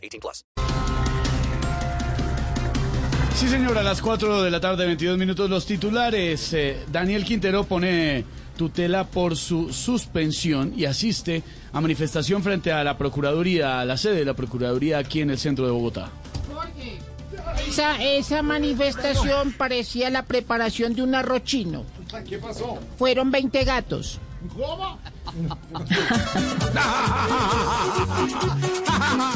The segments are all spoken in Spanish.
18 plus. Sí, señora, a las 4 de la tarde, 22 minutos, los titulares. Eh, Daniel Quintero pone tutela por su suspensión y asiste a manifestación frente a la Procuraduría, a la sede de la Procuraduría aquí en el centro de Bogotá. Esa, esa manifestación parecía la preparación de un arroz chino. ¿Qué pasó? Fueron 20 gatos. ¿Cómo?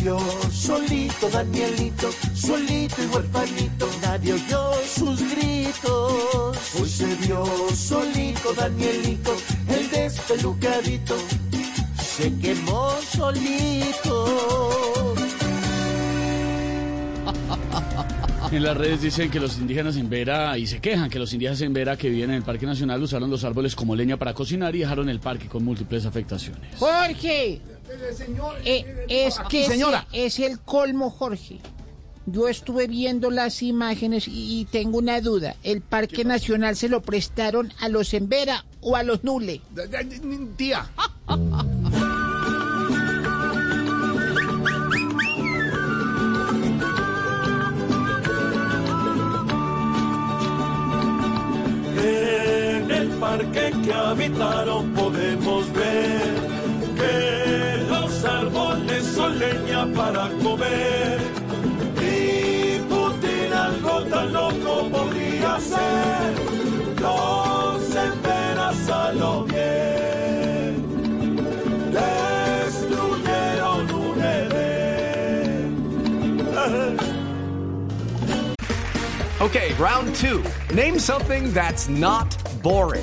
vio solito Danielito, solito y huerfanito, nadie oyó sus gritos. Hoy se vio solito Danielito, el despelucadito, se quemó solito. En las redes dicen que los indígenas en Vera, y se quejan que los indígenas en Vera que viven en el Parque Nacional usaron los árboles como leña para cocinar y dejaron el parque con múltiples afectaciones. Jorge, eh, es que señora. ese es el colmo, Jorge. Yo estuve viendo las imágenes y, y tengo una duda. ¿El Parque Nacional se lo prestaron a los Embera o a los Nule? Tía. parque que habitaron podemos ver que los árboles son leña para comer. Y Putin algo tan loco podría ser. Los enteras a lo bien. Destruyeron un Edén. Okay, round two. Name something that's not boring.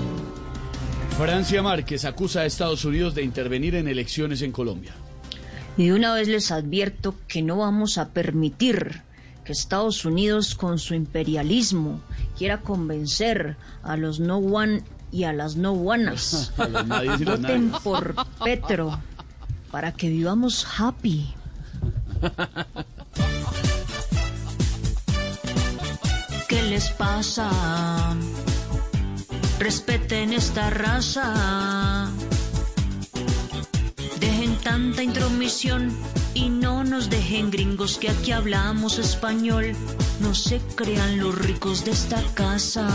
Francia Márquez acusa a Estados Unidos de intervenir en elecciones en Colombia. Y de una vez les advierto que no vamos a permitir que Estados Unidos con su imperialismo quiera convencer a los no one y a las no oneas. Voten por Petro para que vivamos happy. ¿Qué les pasa? Respeten esta raza. Dejen tanta intromisión y no nos dejen gringos que aquí hablamos español. No se crean los ricos de esta casa.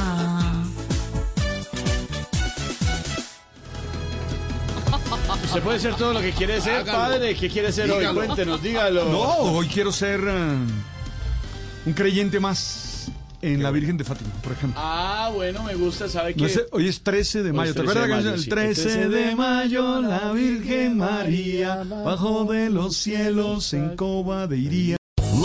Usted puede ser todo lo que quiere ser, Hágalo. padre. ¿Qué quiere ser hoy? Dígalo. Cuéntenos, dígalo. No, hoy quiero ser eh, un creyente más en la Virgen de Fátima, por ejemplo. Ah, bueno, me gusta, ¿sabe qué? No sé, hoy es 13 de mayo. ¿Te 13 de acuerdas la mayo, canción? sí. El 13 de mayo, la Virgen María, bajo de los cielos en coba de iría.